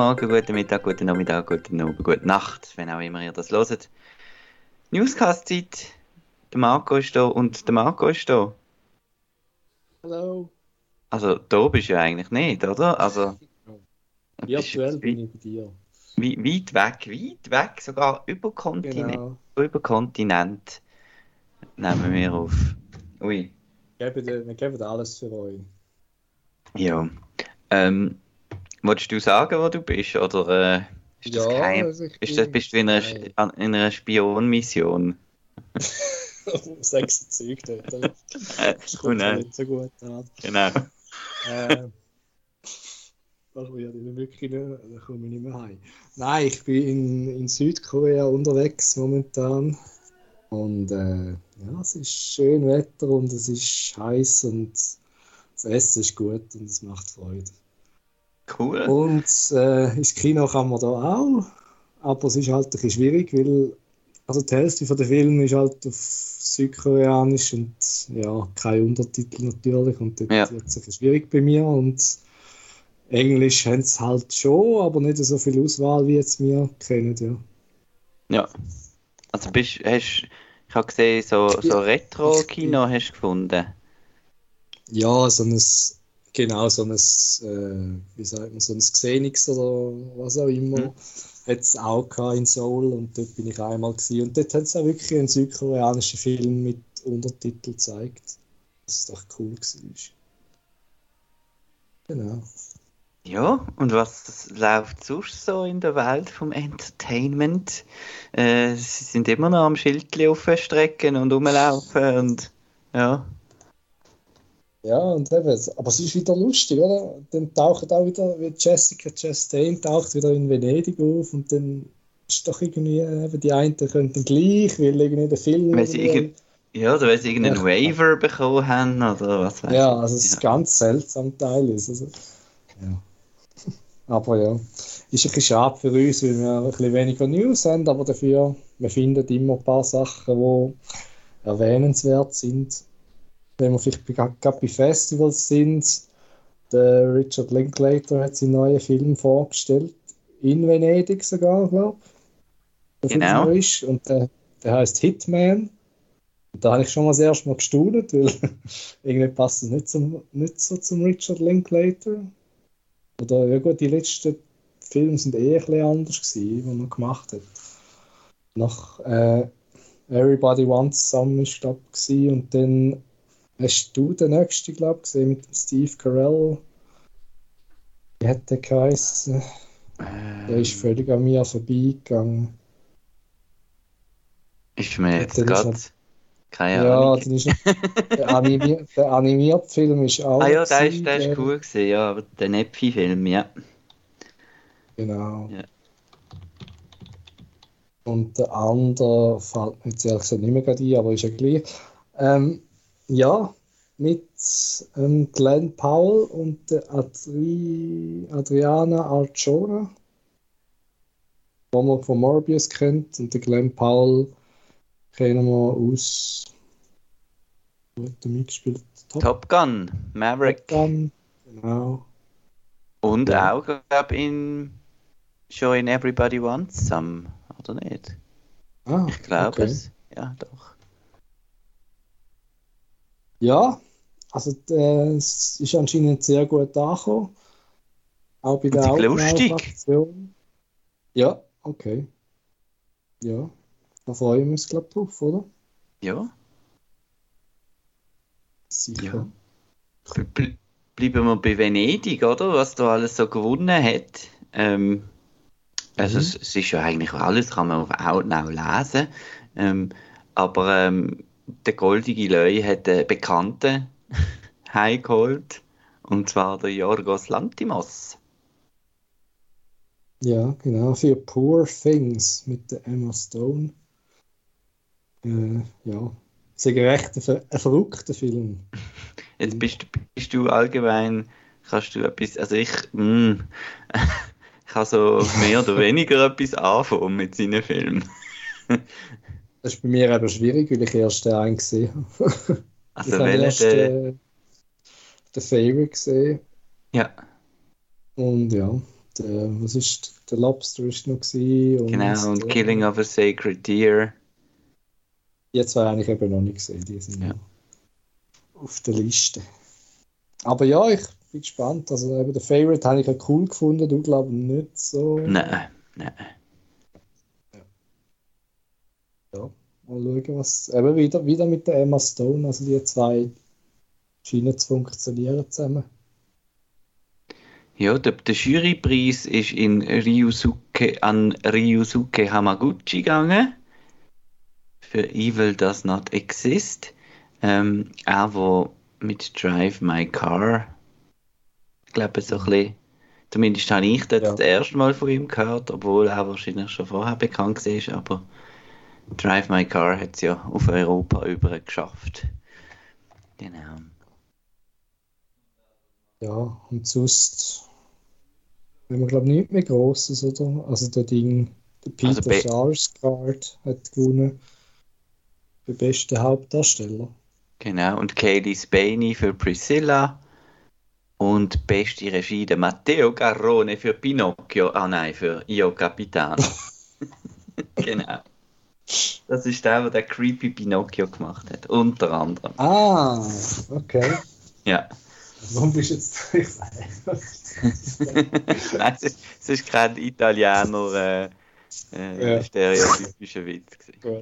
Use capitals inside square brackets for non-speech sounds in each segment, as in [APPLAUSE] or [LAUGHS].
Guten Morgen, guten Mittag, guten Nachmittag, guten Abend, gute Nacht, wenn auch immer ihr das hört. Newscast-Zeit. Der Marco ist da und der Marco ist da. Hallo. Also, da bist du ja eigentlich nicht, oder? Also, Virtuell bin ich bei dir. wei- weit weg, weit weg, sogar über Kontinent. Genau. Über Kontinent nehmen wir auf. Ui. Wir geben, wir geben alles für euch. Ja. Ähm, wolltest du sagen, wo du bist? Oder äh, ist das geheim? also ich Ist das, bist du in einer, in einer Spionmission? [LAUGHS] Sechs Zeug dort. oder? Das kommt nicht so gut an. Genau. Äh, das werde ich wirklich nicht, da komme ich nicht mehr heim. Nein, ich bin in, in Südkorea unterwegs momentan. Und äh, ja, es ist schön Wetter und es ist heiß und das Essen ist gut und es macht Freude. Cool. Und äh, ins Kino kann man da auch, aber es ist halt ein bisschen schwierig, weil also die Hälfte von der Filme ist halt auf Südkoreanisch und ja, kein Untertitel natürlich und dort Ja. wird es ein bisschen schwierig bei mir und Englisch haben sie halt schon, aber nicht so viel Auswahl wie jetzt wir kennen, ja. Ja. Also bist, hast, ich habe gesehen, so, so Retro-Kino hast du gefunden. Ja, so ein, genau, so ein, äh, wie sagt man, so ein Xenix oder was auch immer, Mhm. hat es auch in Seoul und dort bin ich einmal gewesen. Und dort hat es auch wirklich einen südkoreanischen Film mit Untertitel gezeigt. Das doch cool war. Genau. Ja, und was läuft sonst so in der Welt vom Entertainment? Äh, sie sind immer noch am Schildli aufstrecken und rumlaufen und ja. Ja, und eben, aber es ist wieder lustig, oder? Dann taucht auch wieder, wie Jessica Chastain taucht wieder in Venedig auf und dann ist doch irgendwie, eben, die einen können dann gleich, weil irgendwie der Film. Weil sie irgend- Ja, oder weil sie irgendeinen Ja. Waiver bekommen haben oder was weiß Ja, also es ist Ja. ganz seltsam teilweise. Also, ja. [LAUGHS] Aber ja, ist ein bisschen schade für uns, weil wir ein bisschen weniger News haben, aber dafür, wir finden immer ein paar Sachen, die erwähnenswert sind. Wenn wir vielleicht gerade bei Festivals sind, der Richard Linklater hat seinen neuen Film vorgestellt, in Venedig sogar, glaube ich. Genau. Ist. Und der, der heißt Hitman. Und da habe ich schon mal das erste Mal gestaunt, weil [LAUGHS] irgendwie passt es nicht, zum, nicht so zum Richard Linklater. Oder ja gut, die letzten Filme sind eh ein bisschen anders gewesen, die er gemacht hat. Nach äh, Everybody Wants Some ist glaube und dann hast du den nächsten glaube ich gesehen mit Steve Carell. Wie hat der geheißen? Der ist völlig an mir vorbeigegangen. Ist mir jetzt gerade er- keine Ja, Ahnung. ist der, animier, [LAUGHS] der animierte Film ist auch. Ah ja, der ist, der ist cool gewesen, ja, aber der Nephi-Film, ja. Genau. Ja. Und der andere fällt mir jetzt ehrlich gesagt nicht mehr gerade ein, aber ist ja gleich. Ähm, ja, mit ähm, Glenn Powell und der Adri Adriana Arjona, die man von Morbius kennt. Und der Glenn Powell kennen wir aus. Wo hat er mitgespielt? Top Gun, Maverick. Gun. Genau. Und Ja. auch, glaube in schon in Everybody Wants Some, oder nicht? Ah, Ich glaube okay. es. Ja, doch. Ja, also äh, es ist anscheinend sehr gut angekommen. Auch bei der Und. Autoreifaktion. Ja, okay. Ja, da freuen wir uns, glaube ich, drauf, oder? Ja. Sicher. Ja. Ble- ble- Bleiben wir bei Venedig, oder? Was da alles so gewonnen hat. Ähm, also Mhm. es, es ist ja eigentlich alles, kann man auf Outnow lesen. Ähm, aber ähm, der goldige Löwe hat einen Bekannten [LAUGHS] heimgeholt. Und zwar der Yorgos Lantimos. Ja, genau, für Poor Things mit der Emma Stone. Äh, ja, es ist ein recht ein, ver- ein verrückter Film. [LAUGHS] Jetzt bist, bist du allgemein, kannst du etwas, also ich, mm, [LAUGHS] ich habe so mehr oder weniger etwas anfangen mit seinen Filmen. Das ist bei mir eben schwierig, weil ich erst den einen gesehen habe. [LAUGHS] Also ich habe erst der, äh, den Favorite gesehen. ja, Und ja, der, was ist, der Lobster ist noch gewesen. Und Genau, und der- Killing of a Sacred Deer. Die zwei habe ich eben noch nicht gesehen, die sind Ja. auf der Liste. Aber ja, ich bin gespannt. Also eben der Favorite habe ich ja cool gefunden, du glaubst nicht so. Nein, nein. Mal schauen, was. Eben wieder, wieder mit der Emma Stone, also die zwei scheinen zu funktionieren zusammen. Ja, der, der Jurypreis ist in Ryusuke, an Ryusuke Hamaguchi gegangen. Für Evil Does Not Exist. Ähm, er, der mit Drive My Car, ich glaube, so ein bisschen, zumindest habe ich dort Ja. das erste Mal von ihm gehört, obwohl er wahrscheinlich schon vorher bekannt war, aber Drive My Car hat es ja auf Europa über geschafft. Genau. Ja, und sonst haben wir, glaube ich, nichts mehr Grosses, oder? Also der Ding, der Peter Also Sarsgaard hat gewonnen für besten Hauptdarsteller. Genau, und Kaylee Spaney für Priscilla. Und beste Regie der Matteo Garrone für Pinocchio. Ah nein, für Io Capitano. [LAUGHS] [LAUGHS] genau. Das ist der, der creepy Pinocchio gemacht hat. Unter anderem. Ah, okay. Ja. Warum bist du jetzt ich [LAUGHS] nein, es ist, es ist kein Italiener äh, äh, Ja. stereotypischer Witz. Genau,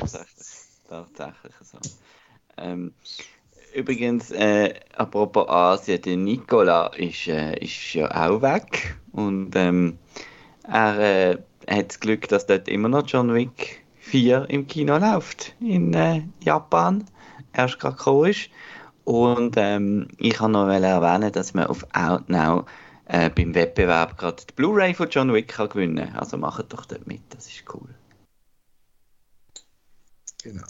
das ist tatsächlich, tatsächlich so. Ähm, übrigens, äh, apropos Asien, der Nicola ist, äh, ist ja auch weg. Und ähm, er äh, hat das Glück, dass dort immer noch John Wick 4 im Kino läuft. In äh, Japan. Erst gerade gekommen ist. Und ähm, ich kann noch erwähnen, dass man auf Outnow äh, beim Wettbewerb gerade die Blu-ray von John Wick kann gewinnen kann. Also macht doch dort mit, das ist cool. Genau.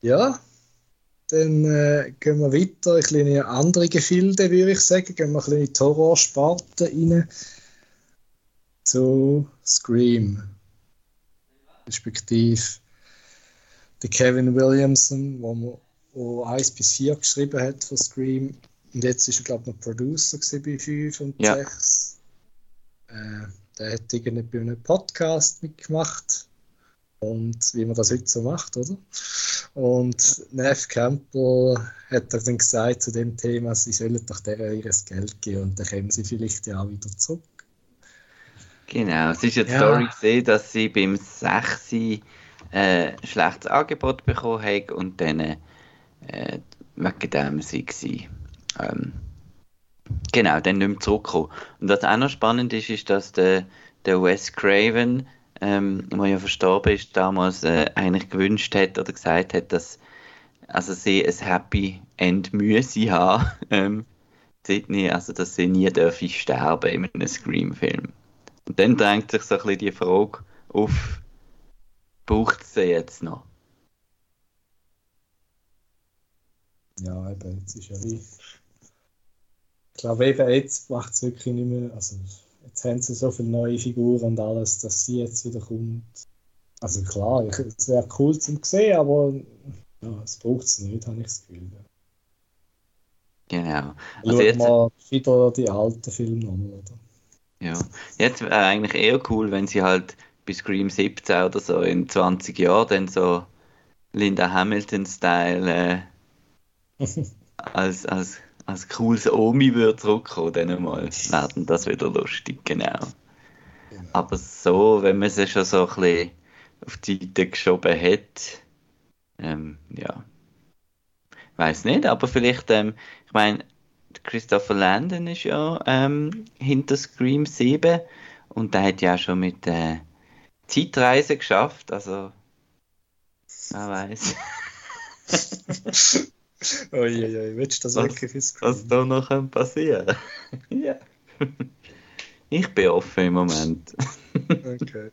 Ja, dann äh, gehen wir weiter in kleine andere Gefilde, würde ich sagen. Gehen wir ein bisschen in die Horrorsparte rein. Zu Scream. Respektive der Kevin Williamson, wo, man, wo 1 bis 4 geschrieben hat für Scream. Und jetzt ist er, glaube ich, noch Producer bei 5 und Ja. 6. Äh, der hat irgendwie bei einem Podcast mitgemacht. Und wie man das heute so macht, oder? Und Neff Campbell hat dann gesagt zu dem Thema, sie sollen doch der ihr Geld geben und dann kommen sie vielleicht ja auch wieder zurück. Genau, es ist die Ja. Story gesehen, dass sie beim 6 äh, schlechtes Angebot bekommen haben und dann äh, wegen dem sie sie ähm, genau, dann nicht mehr zurückkommen. Und was auch noch spannend ist, ist, dass der, der Wes Craven, ähm, der ja verstorben ist, damals äh, eigentlich gewünscht hat oder gesagt hat, dass also sie ein Happy End müsse haben, [LAUGHS] ähm, Sydney, also dass sie nie dürfen sterben in einem Scream-Film. Und dann drängt sich so ein bisschen die Frage auf, braucht es sie jetzt noch? Ja, eben, jetzt ist ja wie. Ich glaube, eben jetzt macht es wirklich nicht mehr. Also, jetzt haben sie so viele neue Figuren und alles, dass sie jetzt wieder kommt. Also, klar, ich- es wäre cool zum sehen, aber ja, es braucht es nicht, habe ich das Gefühl. Genau. Also jetzt, wir wieder die alten Filme nochmal, oder? Ja. Jetzt wäre eigentlich eher cool, wenn sie halt bei Scream 17 oder so in 20 Jahren dann so Linda Hamilton-Style äh, [LAUGHS] als, als, als cooles Omi würde zurückkommen, dann mal werden das wieder lustig, genau. Genau. Aber so, wenn man sie schon so ein bisschen auf die Seite geschoben hat, ähm, ja. Weiß nicht, aber vielleicht, ähm, ich meine, Christopher Landon ist ja ähm, hinter Scream 7 und der hat ja schon mit äh, Zeitreise geschafft, also wer weiß, [LAUGHS] Uiuiui, willst du das Was- wirklich ins was da noch kann passieren [LAUGHS] Ja. Ich bin offen im Moment. Okay.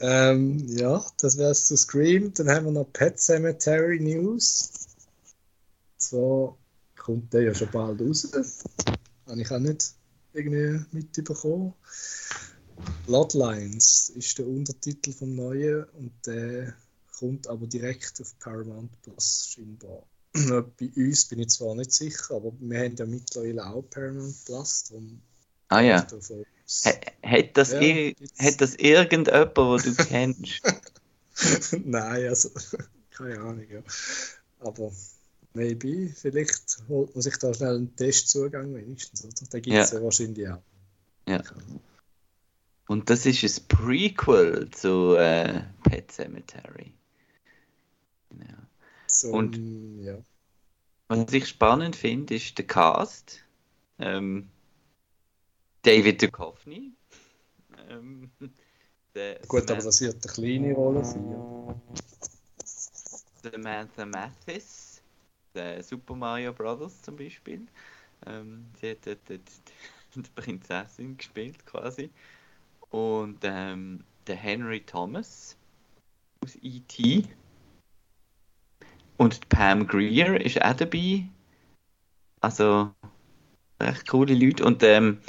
Ähm, ja, das wäre es zu Scream. Dann haben wir noch Pet Cemetery News. So kommt der ja schon bald raus. Habe ich auch nicht irgendwie mitbekommen. Bloodlines ist der Untertitel vom Neuen und der kommt aber direkt auf Paramount Plus scheinbar. [CLEARS THROAT] bei uns bin ich zwar nicht sicher, aber wir haben ja mittlerweile auch Paramount Plus. Darum Ah ja. Hat das, Ja, ir- hat das irgendjemand, wo du kennst? [LAUGHS] Nein, also [LAUGHS] keine Ahnung. Ja. Aber maybe, vielleicht holt man sich da schnell einen Testzugang wenigstens. Oder? Den gibt es ja. wahrscheinlich auch. Ja. Und das ist ein Prequel zu äh, Pet Cemetery. Genau. So, Und- mm, ja. Was ich spannend finde, ist der Cast. Ähm, David Duchovny. Ähm, [LAUGHS] Gut, aber das wird eine kleine Rolle sein. Ja. Samantha Mathis, der Super Mario Brothers zum Beispiel. Ähm, sie hat dort die, Prinzessin gespielt quasi. Und ähm, der Henry Thomas aus E.T. Und Pam Greer ist auch dabei. Also recht coole Leute. Und ähm,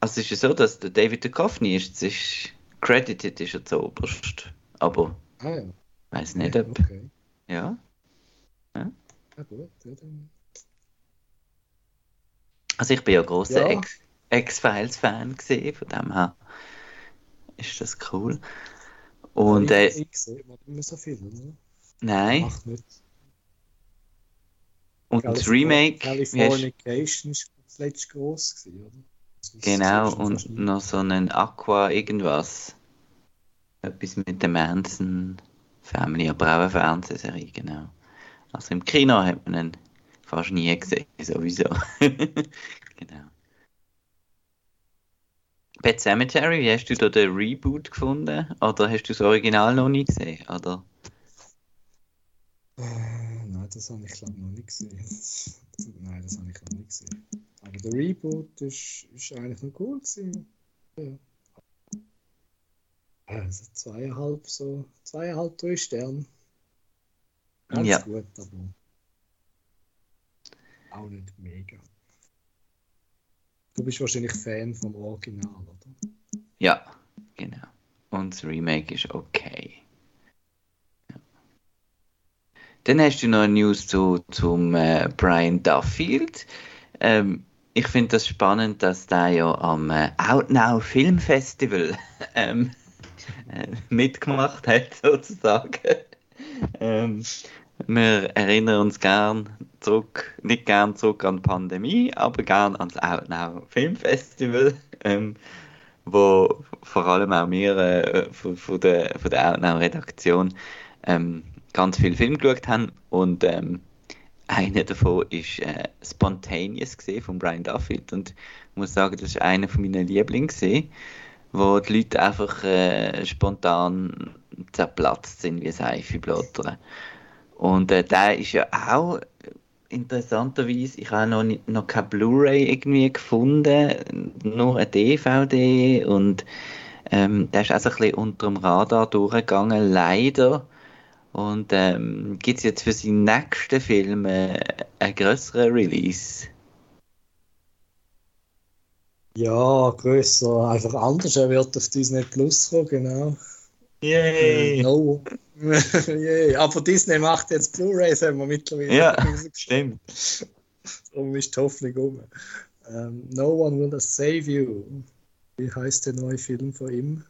also es ist ja so, dass der David Duchovny ist, ist credited ist er zuoberst. Aber Ah ja, weiß nicht, ob. okay. Ja. Ja, gut. Ja, dann. Also ich bin ja großer Ja. X-Files-Fan gesehen, von dem her ist das cool. Und Aber äh, ich, ich sehe immer nicht mehr so viel, oder? nein, Macht nicht. und das Remake, Californication ist das letzte groß gewesen, oder? Genau, und noch so einen Aqua irgendwas. Etwas mit der Manson Family, aber auch eine Fernsehserie, genau. Also im Kino hat man ihn fast nie gesehen, sowieso. [LAUGHS] genau. Pet Cemetery, wie hast du da den Reboot gefunden? Oder hast du das Original noch nie gesehen? Oder? Äh, nein, das habe ich glaube noch nicht gesehen. [LAUGHS] Nein, das habe ich noch nicht gesehen. Aber der Reboot ist eigentlich noch cool gewesen. Ja. Also zweieinhalb, so zweieinhalb, drei Sterne. Ganz Ja. gut, aber auch nicht mega. Du bist wahrscheinlich Fan vom Original, oder? Ja, genau. Und das Remake ist okay. Ja. Dann hast du noch eine News zu, zum äh, Brian Duffield. Ähm, ich finde das spannend, dass der ja am äh, Outnow Film Festival [LAUGHS] ähm, äh, mitgemacht hat, [LAUGHS] sozusagen. Ähm, wir erinnern uns gern zurück, nicht gern zurück an die Pandemie, aber gern ans Outnow Film Festival. Ähm, wo vor allem auch wir äh, von, von der, von der Outnow-Redaktion ähm, ganz viel Film geschaut haben und ähm, einer davon ist äh, Spontaneous gesehen von Brian Duffield und ich muss sagen, das ist einer von meinen Lieblingen gesehen, wo die Leute einfach äh, spontan zerplatzt sind wie Seife blättern. Und äh, der ist ja auch interessanterweise, ich habe noch, nicht, noch keine Blu-ray irgendwie gefunden, nur eine DVD und ähm, der ist auch so ein unter dem Radar durchgegangen, leider. Und ähm, gibt es jetzt für seinen nächsten Film äh, einen größeren Release? Ja, grösser, einfach anders. Er wird auf Disney Plus kommen, genau. Äh, Yay! no. [LAUGHS] Yay. Aber Disney macht jetzt Blu-rays, haben wir mittlerweile Ja. [LAUGHS] Stimmt. Darum ist die Hoffnung um. Ähm, no One Will Save You. Wie heißt der neue Film von ihm?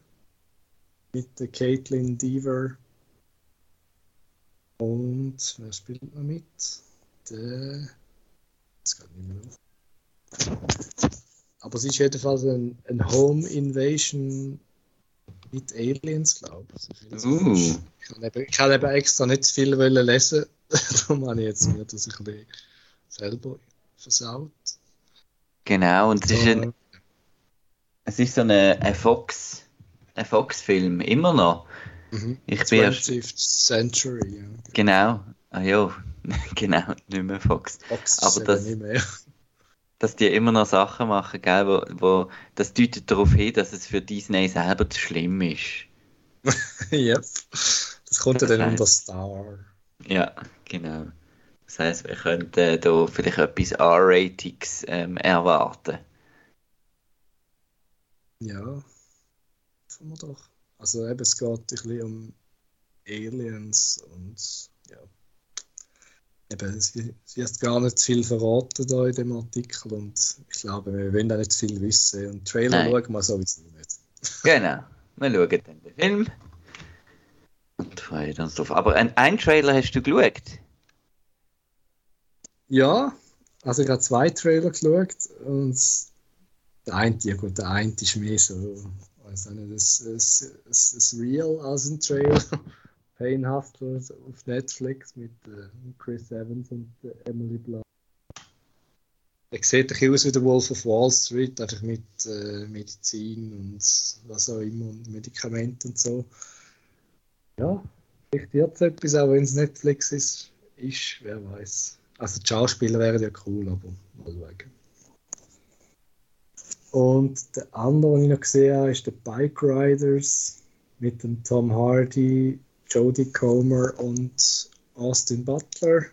Mit der Caitlin Deaver. Und wer spielt noch mit? Der. Das geht nicht mehr auf. Aber es ist jedenfalls ein, ein Home Invasion mit Aliens, glaube ich. Also Uh. Ich ich habe eben extra nicht zu viel wollen lesen. [LAUGHS] Darum habe ich jetzt mir das ein bisschen selber versaut. Genau, und es ist, ein, es ist so eine, ein Fox, ein Fox-Film, immer noch. mhm. Ich bin erst, 20th Century, ja. genau, ah ja, [LAUGHS] genau, nicht mehr Fox. Fox Aber das- nicht mehr. Dass die immer noch Sachen machen, gell, wo, wo das deutet darauf hin, dass es für Disney selber zu schlimm ist. [LAUGHS] yep. Das kommt ja dann Das unter Star. Ja, genau. Das heißt, wir könnten da vielleicht etwas R-Ratings ähm, erwarten. Ja. Hoffen wir doch. Also eben, es geht ein bisschen um Aliens und ja. Eben, sie, sie hat gar nicht viel verraten da in dem Artikel und ich glaube, wir wollen auch nicht viel wissen. Und Trailer Nein. schauen wir sowieso nicht. [LAUGHS] Genau. Wir schauen dann den Film. Und freuen uns drauf. Aber ein, ein Trailer hast du geschaut? Ja, also ich habe zwei Trailer geschaut und der eine, ja gut, der eine ist mehr so, weiß nicht, ein, ein Real als ein Trailer. Pain Hustlers auf Netflix mit äh, Chris Evans und äh, Emily Blunt. Er sieht ein bisschen aus wie der Wolf of Wall Street, einfach mit äh, Medizin und was auch immer und Medikamenten und so. Ja, vielleicht wird es etwas, auch wenn es Netflix ist, ist, wer weiß. Also die Schauspieler wären ja cool, aber mal schauen. Und der andere, den ich noch gesehen habe, ist der Bike Riders mit dem Tom Hardy, Jodie Comer und Austin Butler.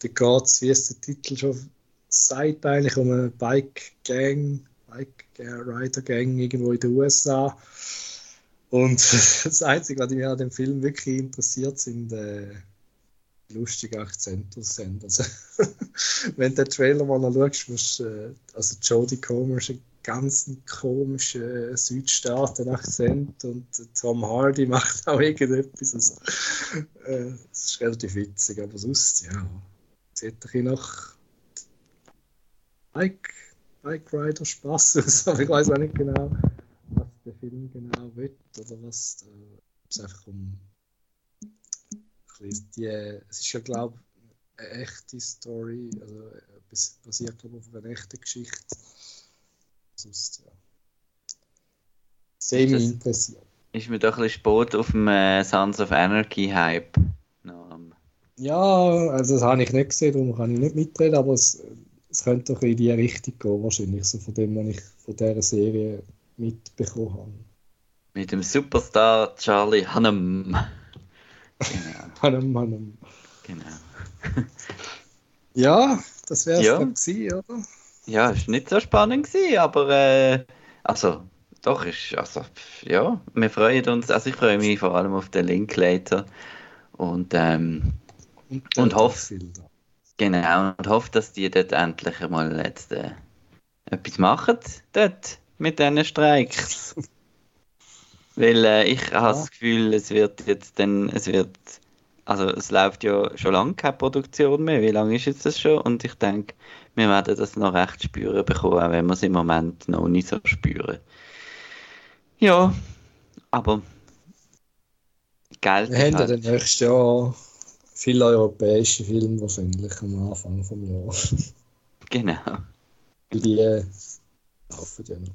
Da geht es, wie es der Titel schon sagt, eigentlich um eine Bike Gang, Bike Rider Gang irgendwo in den USA. Und [LAUGHS] das Einzige, was mich an dem Film wirklich interessiert, sind äh, lustige Akzente sind. Also, [LAUGHS] wenn du den Trailer mal noch schaust, musst, äh, also Jodie Comer ist ein ganz komischer äh, Südstaaten-Akzent und Tom Hardy [LAUGHS] macht auch irgendetwas. Also, äh, das ist relativ witzig, aber sonst, ja, sieht ein bisschen nach Bike, Bike Rider Spaß aus, aber ich weiß auch nicht genau, was der Film genau will oder was äh, es einfach um die, es ist ja glaube ich eine echte Story, also es basiert glaube ich auf einer echten Geschichte. Sonst, ja. Semi interessiert. Ist mir doch ein bisschen spät auf dem äh, Sons of Anarchy Hype. No, ja, also das habe ich nicht gesehen, darum kann ich nicht mitreden, aber es, es könnte doch in die Richtung gehen, wahrscheinlich, so von dem, was ich von dieser Serie mitbekommen habe. Mit dem Superstar Charlie Hunnam. Genau. [LAUGHS] Hannem, Hannem. Genau. ja, das wäre es Ja. dann gewesen, oder? Ja, ist nicht so spannend gewesen, aber äh, also doch ist also ja, wir freuen uns. Also ich freue mich vor allem auf den Linklater und ähm, Und der hoff- Film da. genau und hoffe, dass die dort endlich einmal jetzt äh, etwas machen dort mit diesen Streiks. [LAUGHS] Weil äh, ich habe das Gefühl, es wird jetzt dann, es wird, also es läuft ja schon lange keine Produktion mehr. Wie lange ist jetzt das schon? Und ich denke, wir werden das noch recht spüren bekommen, auch wenn wir es im Moment noch nicht so spüren. Ja, aber Geld Wir haben ja dann nächstes Jahr viele europäische Filme wahrscheinlich am Anfang des Jahres. genau. Die äh, laufen ja noch.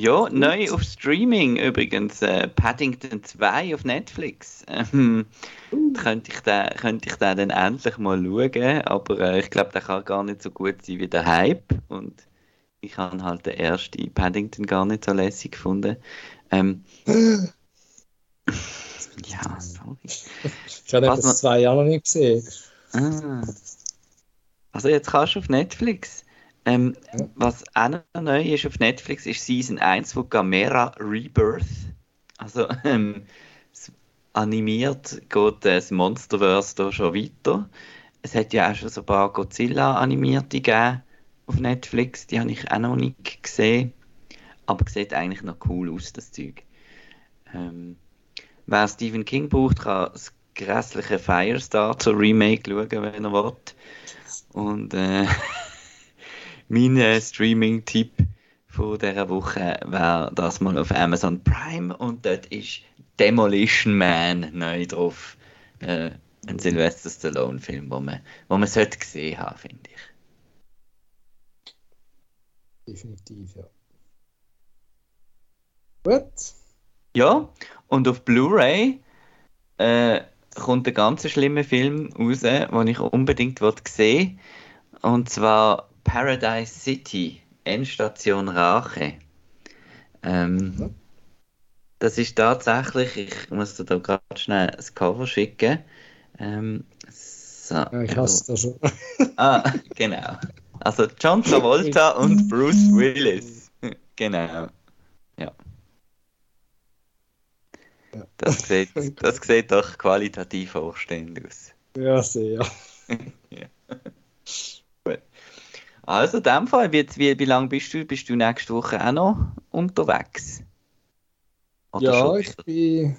Ja, neu auf Streaming übrigens. Äh, Paddington 2 auf Netflix. Ähm, könnte, ich den, könnte ich den dann endlich mal schauen, aber äh, ich glaube, der kann gar nicht so gut sein wie der Hype. Und ich habe halt den ersten Paddington gar nicht so lässig gefunden. Ähm, [LAUGHS] ja, sorry. Ich habe das noch- zwei Jahre noch nicht gesehen. Ah. Also jetzt kannst du auf Netflix. Ähm, Ja. Was auch noch neu ist auf Netflix, ist Season 1 von Gamera Rebirth. Also [LAUGHS] ähm, animiert geht äh, das Monsterverse da schon weiter. Es hat ja auch schon so ein paar Godzilla-Animierte gegeben auf Netflix. Die habe ich auch noch nicht gesehen. Aber sieht eigentlich noch cool aus, das Zeug. Ähm, wer Stephen King braucht, kann das grässliche Firestarter Remake schauen, wenn er will. Und äh, [LAUGHS] mein äh, Streaming-Tipp von dieser Woche wäre das mal auf Amazon Prime und dort ist Demolition Man neu drauf. Äh, ein Sylvester Stallone-Film, wo man, wo man sollte gesehen haben, finde ich. Definitiv, ja. Gut. Ja, und auf Blu-ray äh, kommt ein ganz schlimmer Film raus, den ich unbedingt will sehen Und zwar Paradise City, Endstation Rache. Ähm, Ja. Das ist tatsächlich, ich muss dir da gerade schnell das Cover schicken. Ähm, so, Ja, ich hasse das schon. [LAUGHS] Ah, genau. Also John Travolta [LAUGHS] und Bruce Willis. [LAUGHS] Genau. Ja. Ja. Das sieht, das sieht doch qualitativ hochstehend aus. Ja, sehr. ja. Also, in dem Fall, wie, wie, wie lange bist du? Bist du nächste Woche auch noch unterwegs? Oder ja, ich bin.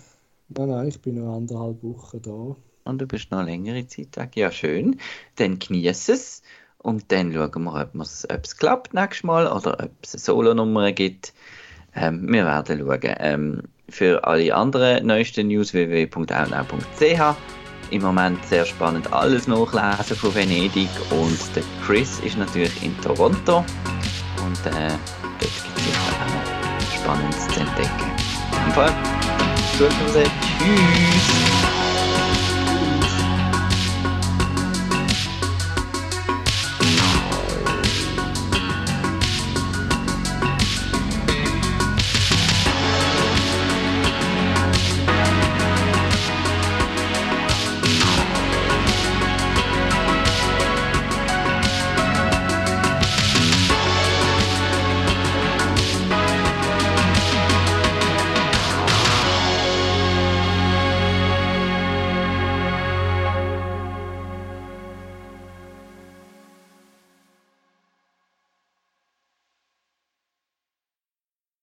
Nein, nein, ich bin noch anderthalb Wochen da. Und du bist noch längere Zeit weg. Ja, schön. Dann genieß es. Und dann schauen wir, ob es klappt nächstes Mal oder ob es eine Solo-Nummer gibt. Ähm, wir werden schauen. Ähm, für alle anderen neuesten News www.outnow.ch. Im Moment sehr spannend alles nachlesen von Venedig und der Chris ist natürlich in Toronto und äh, dort gibt es sicher auch noch Spannendes zu entdecken. In dem Fall, gut Tschüss!